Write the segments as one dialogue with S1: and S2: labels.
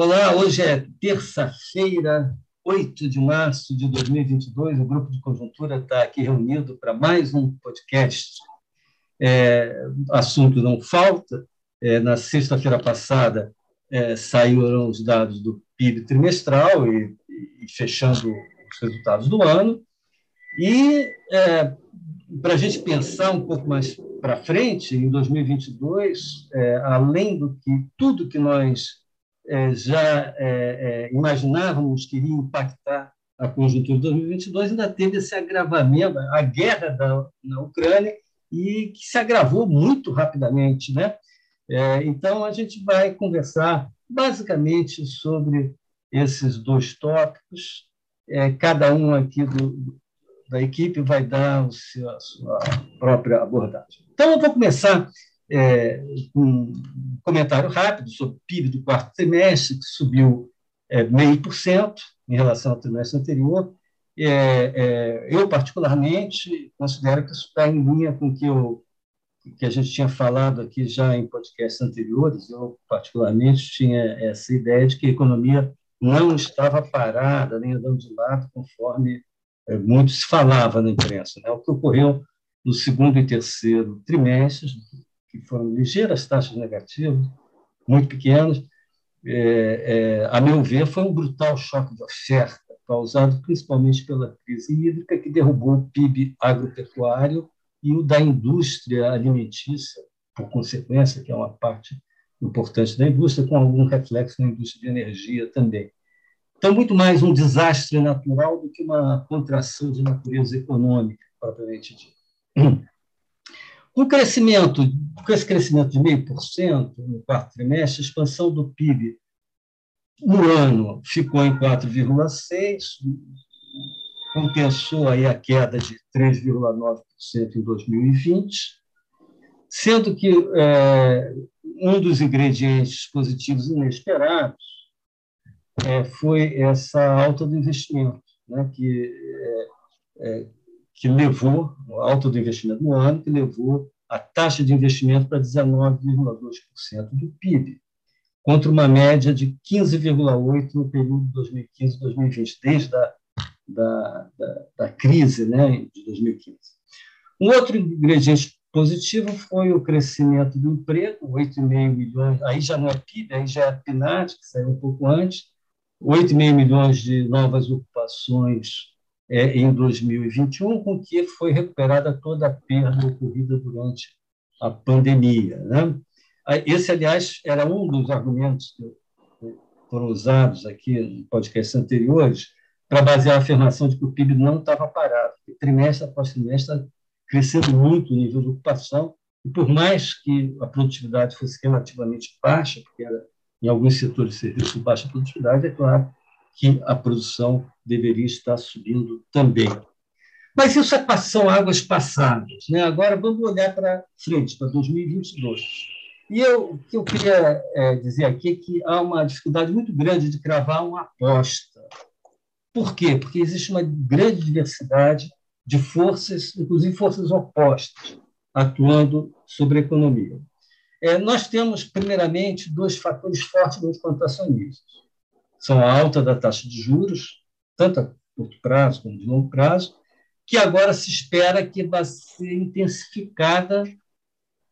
S1: Olá, hoje é terça-feira, 8 de março de 2022. O Grupo de Conjuntura está aqui reunido para mais um podcast. É, assunto não falta. É, na sexta-feira passada é, saíram os dados do PIB trimestral e, e fechando os resultados do ano. E é, para a gente pensar um pouco mais para frente, em 2022, é, além do que tudo que nós já é, é, imaginávamos que iria impactar a conjuntura de 2022, ainda teve esse agravamento, a guerra da, na Ucrânia, e que se agravou muito rapidamente. Né? É, então, a gente vai conversar basicamente sobre esses dois tópicos, é, cada um aqui do, da equipe vai dar a sua própria abordagem. Então, eu vou começar é, um comentário rápido sobre o PIB do quarto trimestre, que subiu é, meio por cento em relação ao trimestre anterior. É, é, eu, particularmente, considero que isso está em linha com o que, eu, que a gente tinha falado aqui já em podcasts anteriores. Eu, particularmente, tinha essa ideia de que a economia não estava parada, nem andando de lado, conforme é, muito se falava na imprensa. Né? O que ocorreu no segundo e terceiro trimestres que foram ligeiras taxas negativas, muito pequenas, é, é, a meu ver, foi um brutal choque de oferta, causado principalmente pela crise hídrica, que derrubou o PIB agropecuário e o da indústria alimentícia, por consequência, que é uma parte importante da indústria, com algum reflexo na indústria de energia também. Então, muito mais um desastre natural do que uma contração de natureza econômica, propriamente dita. O crescimento, com esse crescimento de 0,5% no quarto trimestre, a expansão do PIB no ano ficou em 4,6%, compensou aí a queda de 3,9% em 2020, sendo que é, um dos ingredientes positivos inesperados é, foi essa alta do investimento, né, que é, é que levou, a alta do investimento no ano, que levou a taxa de investimento para 19,2% do PIB, contra uma média de 15,8% no período 2015-2020, desde a da, da, da, crise né, de 2015. Um outro ingrediente positivo foi o crescimento do emprego, 8,5 milhões, aí já não é PIB, aí já é PNAD, que saiu um pouco antes, 8,5 milhões de novas ocupações é, em 2021, com que foi recuperada toda a perda ocorrida durante a pandemia. Né? Esse, aliás, era um dos argumentos que foram usados aqui em podcasts anteriores para basear a afirmação de que o PIB não estava parado. Trimestre após trimestre, crescendo muito o nível de ocupação, e por mais que a produtividade fosse relativamente baixa, porque era em alguns setores de serviço baixa produtividade, é claro que a produção deveria estar subindo também. Mas isso é, são águas passadas. Né? Agora vamos olhar para frente, para 2022. E eu, o que eu queria é, dizer aqui é que há uma dificuldade muito grande de cravar uma aposta. Por quê? Porque existe uma grande diversidade de forças, inclusive forças opostas, atuando sobre a economia. É, nós temos, primeiramente, dois fatores fortemente contracionistas são a alta da taxa de juros, tanto a curto prazo como de longo prazo, que agora se espera que vai ser intensificada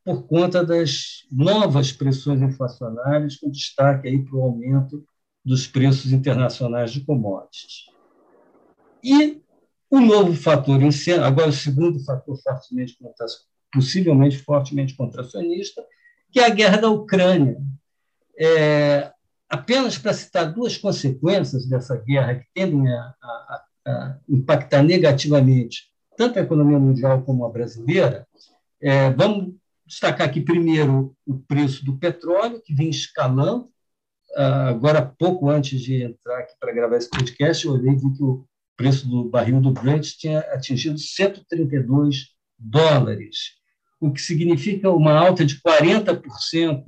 S1: por conta das novas pressões inflacionárias, com destaque aí para o aumento dos preços internacionais de commodities. E o novo fator, agora o segundo fator fortemente possivelmente fortemente contracionista, que é a guerra da Ucrânia. É, apenas para citar duas consequências dessa guerra que tendem a, a, a impactar negativamente tanto a economia mundial como a brasileira, é, vamos destacar aqui primeiro o preço do petróleo, que vem escalando. Ah, agora, pouco antes de entrar aqui para gravar esse podcast, eu olhei e vi que o preço do barril do Brent tinha atingido 132 dólares, o que significa uma alta de 40%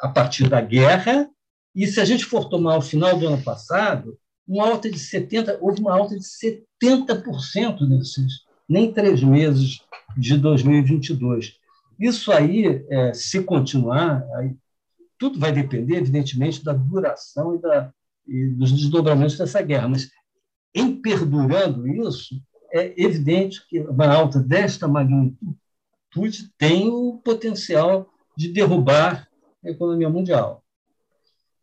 S1: a partir da guerra e se a gente for tomar o final do ano passado, uma alta de 70, houve uma alta de 70% nesses nem três meses de 2022. Isso aí, é, se continuar, aí, tudo vai depender, evidentemente, da duração e, da, e dos desdobramentos dessa guerra, mas em perdurando isso, é evidente que uma alta desta magnitude tem o potencial de derrubar a economia mundial.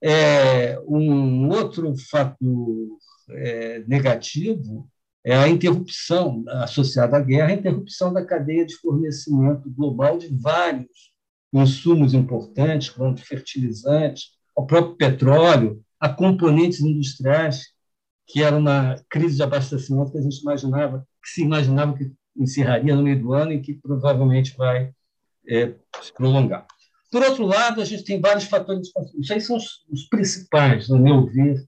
S1: É, um outro fator é, negativo é a interrupção associada à guerra, a interrupção da cadeia de fornecimento global de vários insumos importantes, como fertilizantes, o próprio petróleo, a componentes industriais, que era uma crise de abastecimento que a gente imaginava, que se imaginava que encerraria no meio do ano e que provavelmente vai é, se prolongar. Por outro lado, a gente tem vários fatores de Isso aí são os, os principais, no meu ver,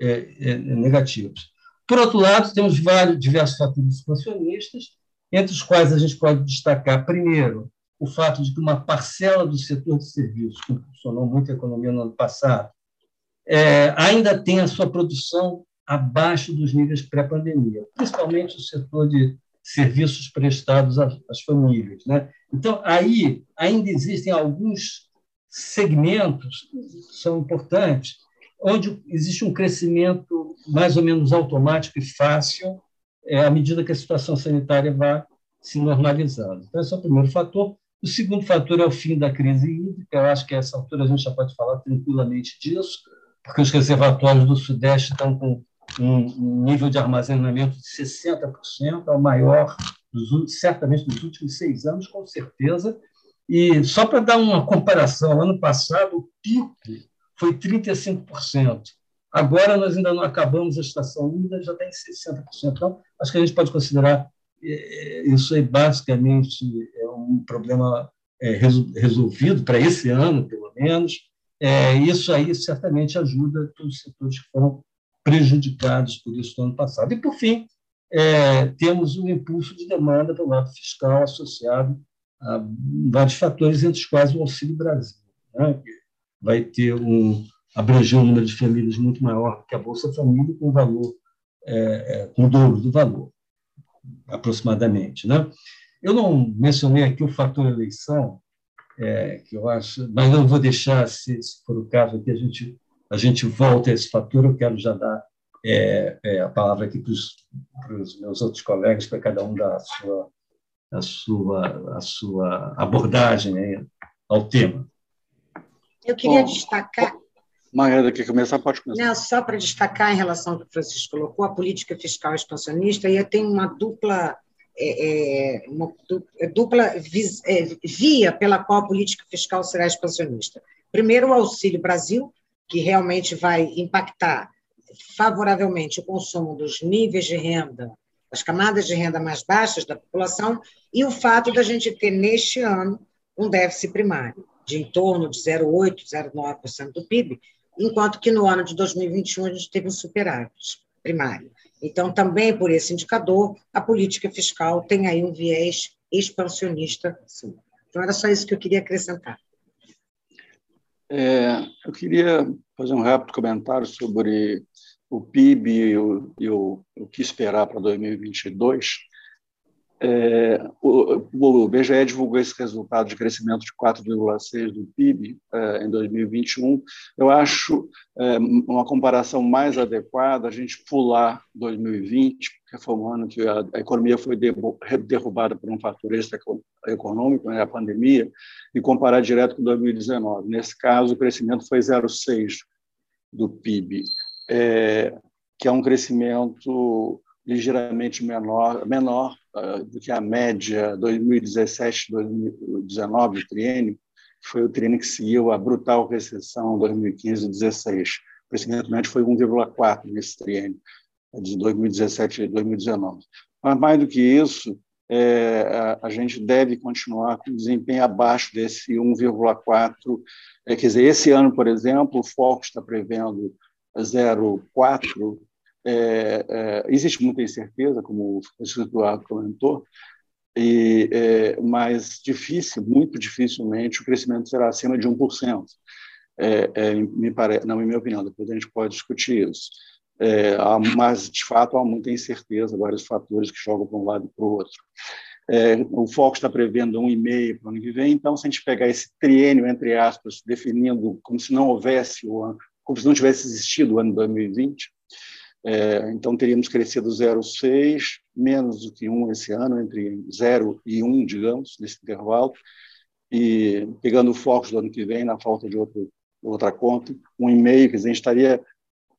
S1: é, é, negativos. Por outro lado, temos vários diversos fatores expansionistas, entre os quais a gente pode destacar, primeiro, o fato de que uma parcela do setor de serviços, que funcionou muito a economia no ano passado, é, ainda tem a sua produção abaixo dos níveis pré-pandemia, principalmente o setor de serviços prestados às, famílias. Né? Então, aí ainda existem alguns segmentos que são importantes, onde existe um crescimento mais ou menos automático e fácil é, à medida que a situação sanitária vai se normalizando. Então, esse é o primeiro fator. O segundo fator é o fim da crise hídrica. Eu acho que a essa altura a gente já pode falar tranquilamente disso, porque os reservatórios do Sudeste estão com um nível de armazenamento de 60%, é o maior, dos, certamente, dos últimos seis anos, com certeza. E só para dar uma comparação, ano passado o pico foi 35%. Agora nós ainda não acabamos a estação úmida, já está em 60%. Então, acho que a gente pode considerar é, é, isso aí basicamente é um problema resolvido para esse ano, pelo menos. Isso aí certamente ajuda todos os setores que foram prejudicados por isso no ano passado. E, por fim, é, temos um impulso de demanda pelo lado fiscal associado a vários fatores, entre os quais o Auxílio Brasil, né, que vai ter um abranger um número de famílias muito maior que a Bolsa Família, com valor é, é, com o dobro do valor, aproximadamente. Né? Eu não mencionei aqui o fator eleição, é, que eu acho, mas não vou deixar, se, se for o caso aqui, a gente a gente volta a esse fator. Eu quero já dar é, é, a palavra aqui para os meus outros colegas, para cada um dar a sua, a sua, a sua abordagem né, ao tema.
S2: Eu queria Bom, destacar.
S3: Margarida, quer começar? Pode começar.
S2: Não, só para destacar em relação ao que o Francisco colocou, a política fiscal expansionista, e tem uma dupla é, é uma dupla é, via pela qual a política fiscal será expansionista. Primeiro, o Auxílio Brasil, que realmente vai impactar favoravelmente o consumo dos níveis de renda, das camadas de renda mais baixas da população, e o fato da gente ter, neste ano, um déficit primário de em torno de 0,8%, 0,9% do PIB, enquanto que no ano de 2021 a gente teve um superávit primário. Então, também por esse indicador, a política fiscal tem aí um viés expansionista, sim. Então, era só isso que eu queria acrescentar.
S3: É, eu queria fazer um rápido comentário sobre o PIB e o, e o, o que esperar para 2022. É, o, o, BGE divulgou esse resultado de crescimento de 4,6% do PIB é, em 2021. Eu acho é, uma comparação mais adequada a gente pular 2020, porque foi um ano que a, a economia foi derrubada por um fator extra-econômico, né, a pandemia, e comparar direto com 2019. Nesse caso, o crescimento foi 0,6% do PIB, é, que é um crescimento ligeiramente menor, menor do que a média 2017-2019 do triênio, foi o triênio que seguiu a brutal recessão 2015-16. O médio foi 1,4 nesse triênio, de 2017 e 2019. Mas, mais do que isso, é, a, a, gente deve continuar com desempenho abaixo desse 1,4. É, quer dizer, esse ano, por exemplo, o foco está prevendo 0,4 é, é, existe muita incerteza, como o Eduardo comentou, e, é, mas difícil, muito dificilmente, o crescimento será acima de 1%. É, é, me pare... Em minha opinião, depois a gente pode discutir isso. É, há, mas, de fato, há muita incerteza, vários fatores que jogam para um lado e para o outro. É, o Foco está prevendo 1,5 para o ano que vem, então, se a gente pegar esse triênio, entre aspas, definindo como se não houvesse o ano, como se não tivesse existido o ano 2020, é, então teríamos crescido 0,6, menos do que 1 esse ano, entre 0 e 1, digamos, nesse intervalo, e pegando o foco do ano que vem, na falta de outro, outra conta, 1,5, quer dizer, a gente estaria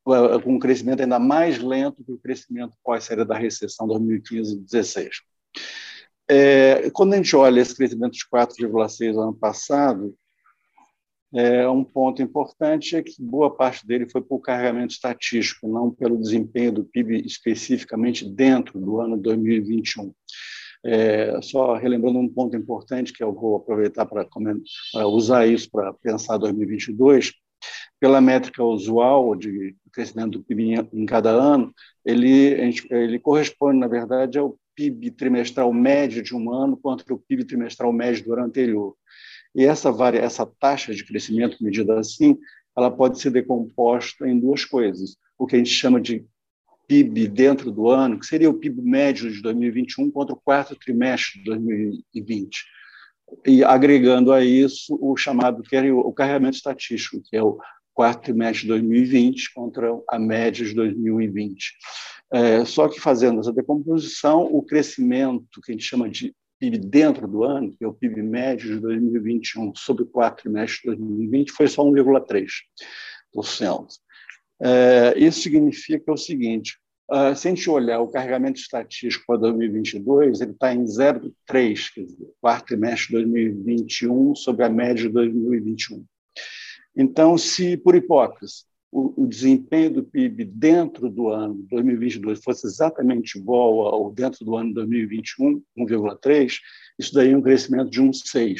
S3: com um crescimento ainda mais lento que o crescimento pós-saída da recessão 2015-16. É, quando a gente olha esse crescimento de 4,6 no ano passado, é, um ponto importante é que boa parte dele foi por carregamento estatístico, não pelo desempenho do PIB especificamente dentro do ano 2021. É, só relembrando um ponto importante que eu vou aproveitar para, usar isso para pensar 2022, pela métrica usual de crescimento do PIB em cada ano, ele, ele corresponde, na verdade, ao PIB trimestral médio de um ano contra o PIB trimestral médio do ano anterior. E essa, essa taxa de crescimento medida assim, ela pode ser decomposta em duas coisas. O que a gente chama de PIB dentro do ano, que seria o PIB médio de 2021 contra o quarto trimestre de 2020. E agregando a isso o chamado o carregamento estatístico, que é o quarto trimestre de 2020 contra a média de 2020. É, só que fazendo essa decomposição, o crescimento que a gente chama de PIB dentro do ano, que é o PIB médio de 2021 sobre o quarto trimestre de 2020, foi só 1,3%. É, isso significa o seguinte: uh, se a gente olhar o carregamento estatístico para 2022, ele está em 0,3, quer dizer, quarto trimestre de 2021 sobre a média de 2021. Então, se, por hipótese, o, o, desempenho do PIB dentro do ano 2022 fosse exatamente igual ao dentro do ano 2021, 1,3, isso é um crescimento de 1,6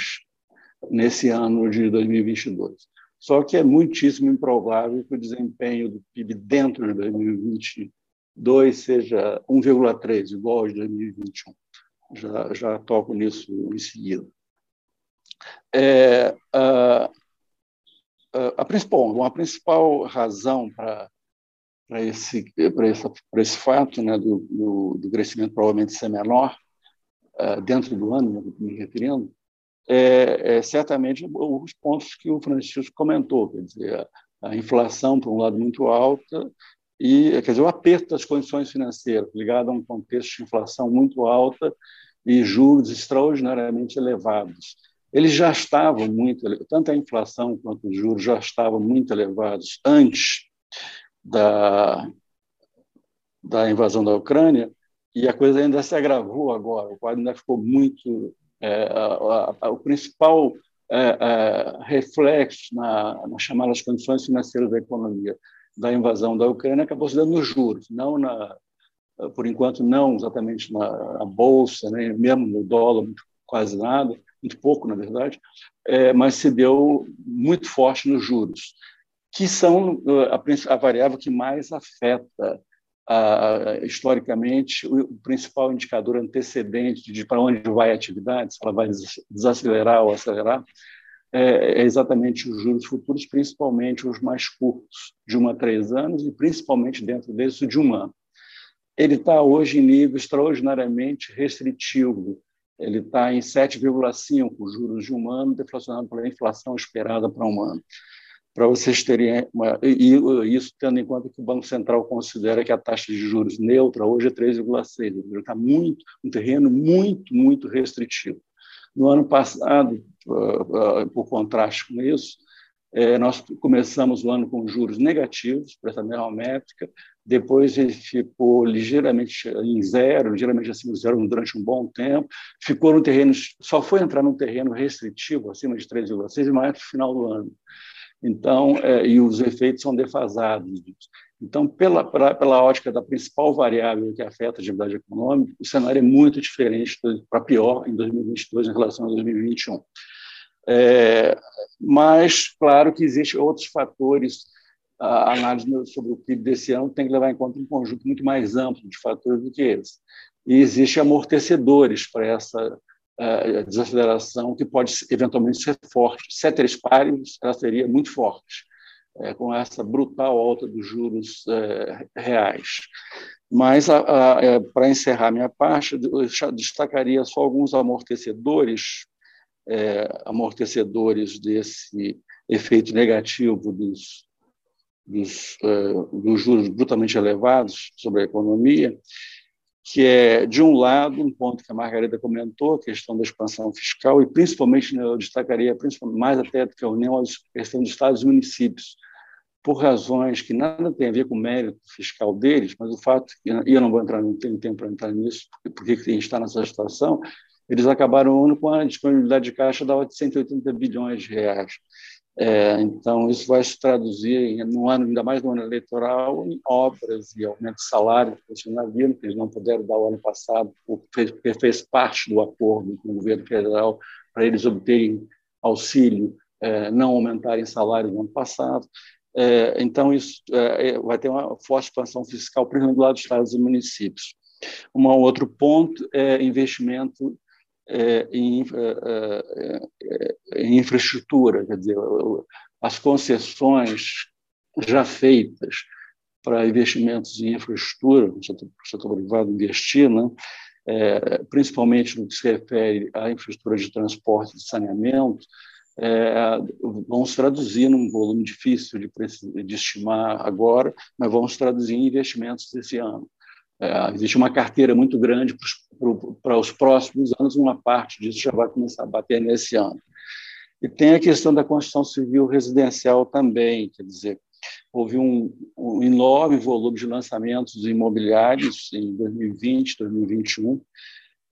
S3: nesse ano de 2022. Só que é muitíssimo improvável que o desempenho do PIB dentro de 2022 seja 1,3, igual ao de 2021. Já, já toco nisso em seguida. É, uh, a principal, uma principal razão para para esse para esse, para esse fato né do, do, do crescimento provavelmente ser menor uh, dentro do ano né, me referindo é, é, certamente os pontos que o Francisco comentou quer dizer a, a inflação por um lado muito alta e quer dizer o aperto das condições financeiras ligado a um contexto de inflação muito alta e juros extraordinariamente elevados eles já estavam muito, tanto a inflação quanto os juros já estavam muito elevados antes da, da invasão da Ucrânia, e a coisa ainda se agravou agora, o quadro ainda ficou muito. É, a, a, o principal é, é, reflexo na, nas chamadas condições financeiras da economia da invasão da Ucrânia acabou se dando nos juros, não na, por enquanto não exatamente na, na bolsa, nem né, mesmo no dólar, quase nada, muito pouco, na verdade, é, mas se deu muito forte nos juros, que são a, a variável que mais afeta historicamente o, o, principal indicador antecedente de para onde vai a atividade, se ela vai desacelerar ou acelerar, é, é exatamente os juros futuros, principalmente os mais curtos, de um a três anos, e principalmente dentro desse de um ano. Ele está hoje em nível extraordinariamente restritivo, ele está em 7,5 juros de um ano, deflacionado pela inflação esperada para um ano. Para vocês terem uma, e isso tendo em conta que o Banco Central considera que a taxa de juros neutra hoje é 3,6, está muito um terreno muito muito restritivo. No ano passado, ah, ah, por contraste com isso, nós começamos o ano com juros negativos para essa mesma métrica, depois ele ficou ligeiramente em zero, ligeiramente acima de zero durante um bom tempo, ficou no terreno, só foi entrar num terreno restritivo, acima de 3,6, mais no final do ano. Então, é, e os efeitos são defasados. Então, pela, pela, pela ótica da principal variável que afeta a atividade econômica, o cenário é muito diferente para pior em 2022 em relação a 2021. É, mas, claro que existem outros fatores a análise sobre o PIB desse ano tem que levar em conta um conjunto muito mais amplo de fatores do que esse. E existem amortecedores para essa uh, desaceleração que pode eventualmente ser forte. Ceteris paribus, ela seria muito forte, é, com essa brutal alta dos juros é, reais. Mas, é, para encerrar minha parte, eu destacaria só alguns amortecedores, é, amortecedores desse efeito negativo dos, dos, é, dos juros brutalmente elevados sobre a economia, que é, de um lado, um ponto que a Margarida comentou, a questão da expansão fiscal, e principalmente, né, eu destacaria principalmente, mais até do que a União, a questão dos estados e municípios, por razões que nada tem a ver com o mérito fiscal deles, mas o fato, e eu não vou entrar, não tenho tempo para entrar nisso, porque a gente está nessa situação, eles acabaram o ano com a disponibilidade de caixa de 180 bilhões de reais. É, então, isso vai se traduzir, no ano, ainda mais no ano eleitoral, em obras e aumento de salário do funcionalismo, que eles não puderam dar o ano passado, porque fez parte do acordo com o governo federal para eles obterem auxílio, é, não aumentarem salário no ano passado. É, então, isso é, é, vai ter uma forte expansão fiscal, principalmente do lado dos estados e municípios. Um outro ponto é investimento é, em, é, é, em, infraestrutura, quer dizer, as concessões já feitas para investimentos em infraestrutura, o setor, o setor privado investir, né, é, principalmente no que se refere à infraestrutura de transporte e saneamento, é, vão se traduzir num volume difícil de, de estimar agora, mas vão se traduzir em investimentos desse ano. É, existe uma carteira muito grande para os próximos anos, uma parte disso já vai começar a bater nesse ano. E tem a questão da construção civil residencial também, quer dizer, houve um, um enorme volume de lançamentos imobiliários em 2020, 2021,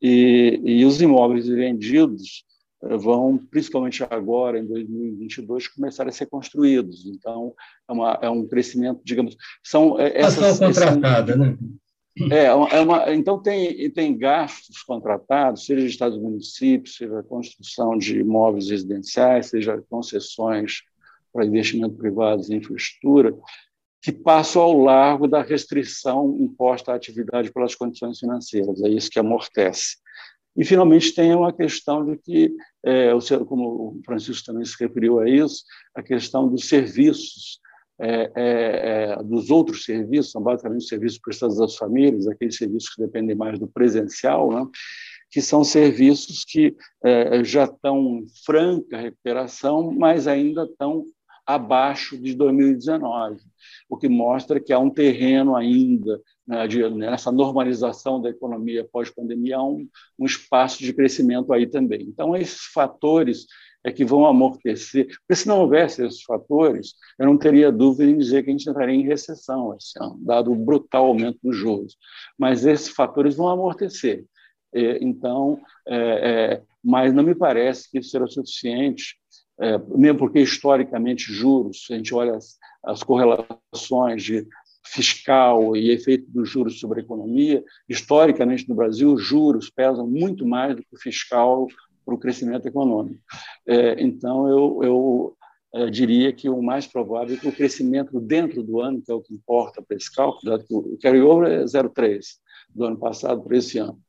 S3: e, e os imóveis vendidos eh, vão, principalmente agora, em 2022, começar a ser construídos. Então, é, uma, é um crescimento, digamos, são
S1: eh, essas... contratada, né?
S3: É, é uma, então tem, tem gastos contratados, seja de estados e municípios, seja construção de imóveis residenciais, seja concessões para investimento privado em infraestrutura, que passam ao largo da restrição imposta à atividade pelas condições financeiras. É isso que amortece. E, finalmente, tem uma questão de que, é, como o Francisco também se referiu a isso, a questão dos serviços é, é, é, dos outros serviços, são basicamente os serviços prestados às famílias, aqueles serviços que dependem mais do presencial, né? que são serviços que é, já estão em franca recuperação, mas ainda estão abaixo de 2019, o que mostra que há um terreno ainda né, de, nessa normalização da economia pós-pandemia, há um, um espaço de crescimento aí também. Então, esses fatores é que vão amortecer. Porque se não houvesse esses fatores, eu não teria dúvida em dizer que a gente entraria em recessão esse ano, dado o brutal aumento dos juros. Mas esses fatores vão amortecer. Então, é, é, mas não me parece que isso será suficiente, é, mesmo porque historicamente juros, a gente olha as, as correlações de fiscal e efeito dos juros sobre a economia, historicamente no Brasil, juros pesam muito mais do que o fiscal para o crescimento econômico. É, então, eu, eu é, diria que o mais provável é que o crescimento dentro do ano, que é o que importa para esse cálculo, dado que o carryover é 0,3 do ano passado para esse ano.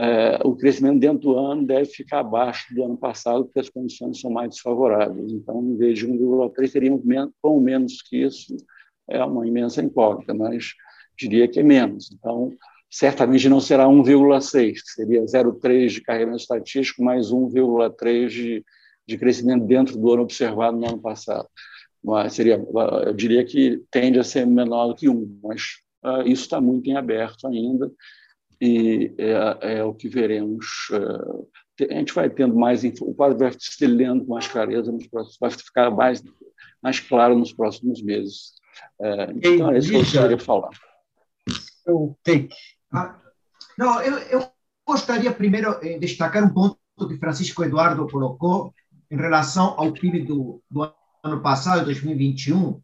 S3: É, o crescimento dentro do ano deve ficar abaixo do ano passado, porque as condições são mais desfavoráveis. Então, em vez de 1,3, teríamos com menos que isso. É uma imensa incógnita, mas diria que é menos. Então, certamente não será 1,6, seria 0,3 de carregamento estatístico mais 1,3 de, de crescimento dentro do ano observado no ano passado. Mas seria, eu diria que tende a ser menor do que 1, mas uh, isso está muito em aberto ainda e é, é o que veremos. Uh, a gente vai tendo mais, o quadro vai se lendo com mais clareza nos próximos, vai ficar mais, mais claro nos próximos meses. Uh, então, é isso que eu queria falar.
S1: Eu take
S4: Não, eu, eu, gostaria primeiro de destacar um ponto que Francisco Eduardo colocou em relação ao PIB do, do ano passado, 2021.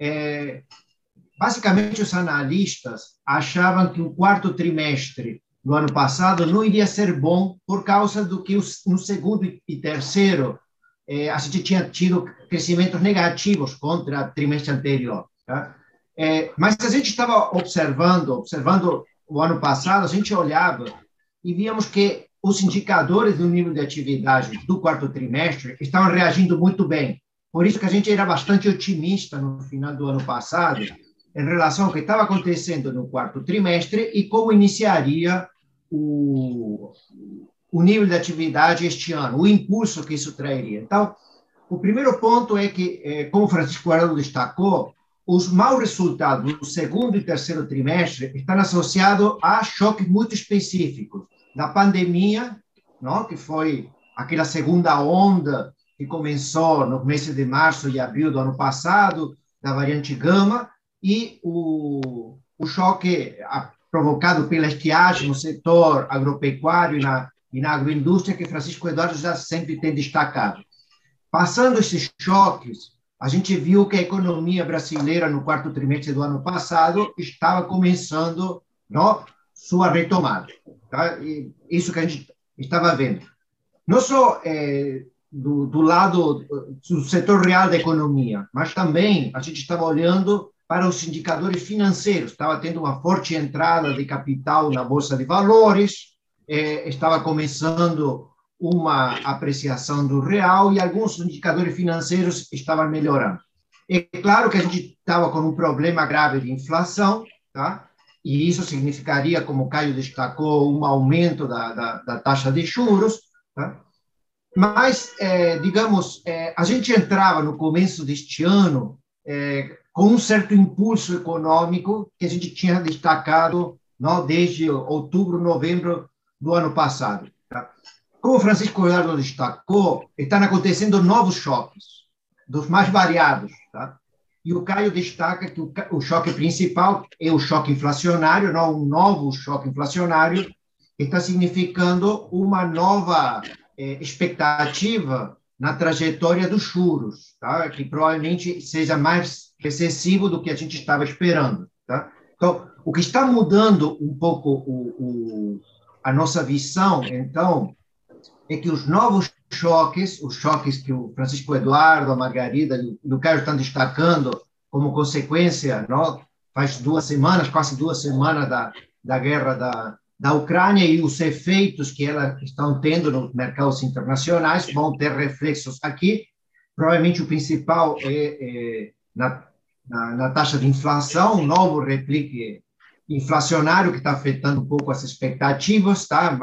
S4: É, basicamente, os analistas achavam que o quarto trimestre do ano passado não iria ser bom por causa do que os, no segundo e terceiro é, a gente tinha tido crescimentos negativos contra o trimestre anterior. Tá? É, mas a gente estava observando, observando o ano passado, a gente olhava e víamos que os indicadores do nível de atividade do quarto trimestre estavam reagindo muito bem. Por isso que a gente era bastante otimista no final do ano passado, em relação ao que estava acontecendo no quarto trimestre e como iniciaria o, o nível de atividade este ano, o impulso que isso traria. Então, o primeiro ponto é que, eh, como Francisco Arado destacou, os maus resultados do segundo e terceiro trimestre estão associados a choques muito específicos da pandemia, não? que foi aquela segunda onda que começou nos meses de março e abril do ano passado, da variante gama, e o, o choque provocado pela estiagem no setor agropecuário e na, e na agroindústria, que Francisco Eduardo já sempre tem destacado. Passando esses choques, a gente viu que a economia brasileira, no quarto trimestre do ano passado, estava começando não, sua retomada. Tá? isso que a gente estava vendo. Não só é, do, do lado do setor real da economia, mas também a gente estava olhando para os indicadores financeiros. Estava tendo uma forte entrada de capital na Bolsa de Valores, eh, estava começando uma apreciação do real e alguns indicadores financeiros estavam melhorando. É claro que a gente estava com um problema grave de inflação, tá? e isso significaria, como o Caio destacou, um aumento da, da, da taxa de juros. Tá? Mas, é, digamos, é, a gente entrava no começo deste ano é, com um certo impulso econômico que a gente tinha destacado não, desde outubro, novembro do ano passado. Tá? Como Francisco Leonardo destacou, estão acontecendo novos choques, dos mais variados. Tá? E o Caio destaca que o, o choque principal é o choque inflacionário, não um novo choque inflacionário, que está significando uma nova eh, expectativa na trajetória dos juros, tá? que provavelmente seja mais recessivo do que a gente estava esperando. Tá? Então, o que está mudando um pouco o, o, a nossa visão, então, é que os novos choques, os choques que o Francisco Eduardo, a Margarida e o Caio estão destacando como consequência, não? faz duas semanas, quase duas semanas da, da guerra da, da Ucrânia e os efeitos que elas estão tendo nos mercados internacionais vão ter reflexos aqui. Provavelmente o principal é, é na, na, na, taxa de inflação, um novo replique inflacionário que está afetando um pouco as expectativas, tá?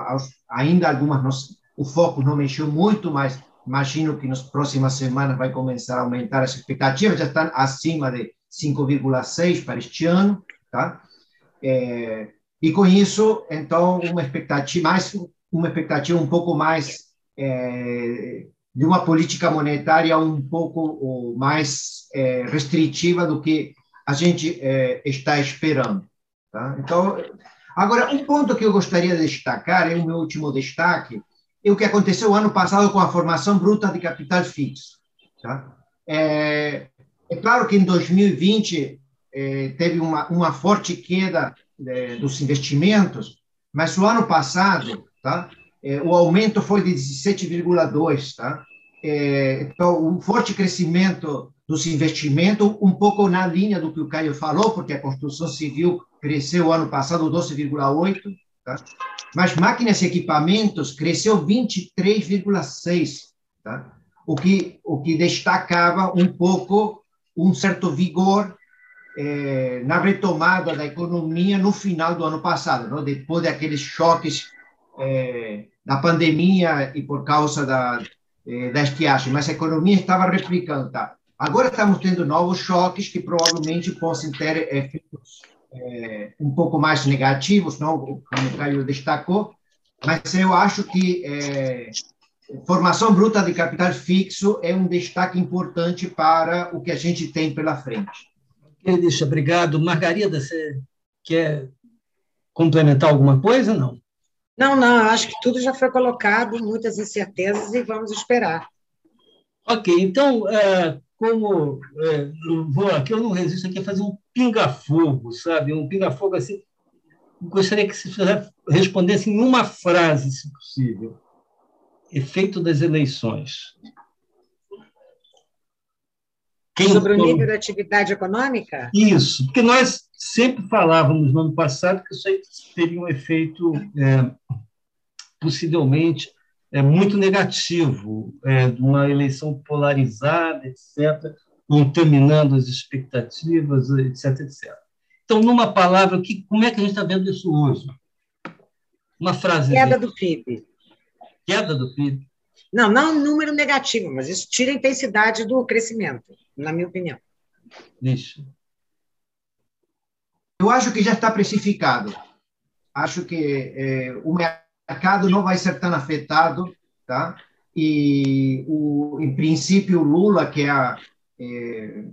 S4: Ainda algumas o foco não mexeu muito, mas imagino que nas próximas semanas vai começar a aumentar as expectativas, já estão acima de 5,6 para este ano, tá? É, e com isso, então, uma expectativa mais uma expectativa um pouco mais é, de uma política monetária um pouco mais é, restritiva do que a gente é, está esperando. Tá? Então, agora, um ponto que eu gostaria de destacar, é o meu último destaque, o que aconteceu ano passado com a formação bruta de capital fixo. Tá? É, é claro que em 2020 é, teve uma, uma forte queda é, dos investimentos, mas o ano passado, tá? É, o aumento foi de 17,2, tá? É, então, um forte crescimento dos investimentos, um pouco na linha do que o Caio falou, porque a construção civil cresceu ano passado 12,8, tá? mas máquinas e equipamentos cresceu 23,6, tá? o, que, o que destacava um pouco um certo vigor é, na retomada da economia no final do ano passado, não? depois daqueles choques é, da pandemia e por causa da, é, da estiagem, mas a economia estava replicando. Tá? Agora estamos tendo novos choques que provavelmente possam ter efeitos é, um pouco mais negativos, não? como o Caio destacou, mas eu acho que é, formação bruta de capital fixo é um destaque importante para o que a gente tem pela frente.
S1: Deixa, obrigado. Margarida, você quer complementar alguma coisa? Não.
S2: Não, não, acho que tudo já foi colocado, muitas incertezas e vamos esperar.
S1: Ok, então, é, como é, vou aqui, eu não resisto aqui a fazer um pinga-fogo, sabe? Um pinga-fogo assim. Gostaria que você respondesse em uma frase, se possível. Efeito das eleições.
S2: Quem Sobre o nível da atividade econômica?
S1: Isso, porque nós sempre falávamos no ano passado que isso aí teria um efeito é, possivelmente é, muito negativo, é, uma eleição polarizada, etc. contaminando as expectativas, etc, etc. Então, numa palavra, que, como é que a gente está vendo isso hoje? Uma frase.
S2: Queda do PIB.
S1: Queda do PIB.
S2: Não, não um número negativo, mas isso tira a intensidade do crescimento, na minha opinião.
S1: Isso.
S4: Eu acho que já está precificado. Acho que é, o mercado não vai ser tão afetado, tá? E, o, em princípio, o Lula, que é, a, é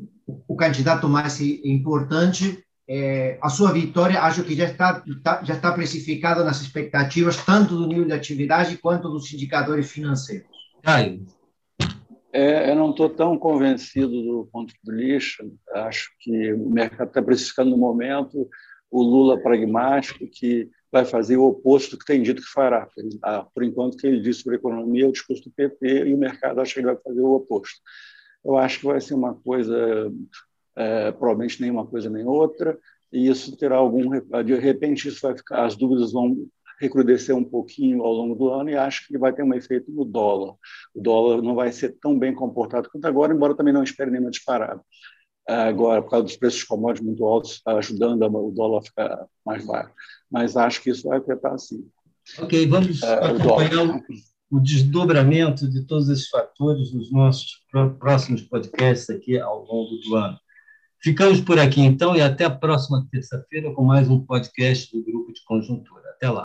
S4: o candidato mais importante, é, a sua vitória acho que já está, tá, já está precificada nas expectativas tanto do nível de atividade quanto dos indicadores financeiros.
S1: Caio.
S3: É, eu não estou tão convencido do ponto de vista. Acho que o mercado está precificando no momento o Lula pragmático que vai fazer o oposto do que tem dito que fará. Ah, por enquanto, que ele disse sobre economia o discurso do PT e o mercado acha que ele vai fazer o oposto. Eu acho que vai ser uma coisa é, provavelmente nem uma coisa nem outra, e isso terá algum. De repente, isso vai ficar, as dúvidas vão recrudescer um pouquinho ao longo do ano e acho que vai ter um efeito no dólar. O dólar não vai ser tão bem comportado quanto agora, embora também não espere nenhuma disparada. Agora, por causa dos preços de commodities muito altos, está ajudando o dólar a ficar mais baixo. Mas acho que isso vai afetar sim.
S1: Ok, vamos é, acompanhar o, o desdobramento de todos esses fatores nos nossos próximos podcasts aqui ao longo do ano. Ficamos por aqui, então, e até a próxima terça-feira com mais um podcast do Grupo de Conjuntura. Até lá.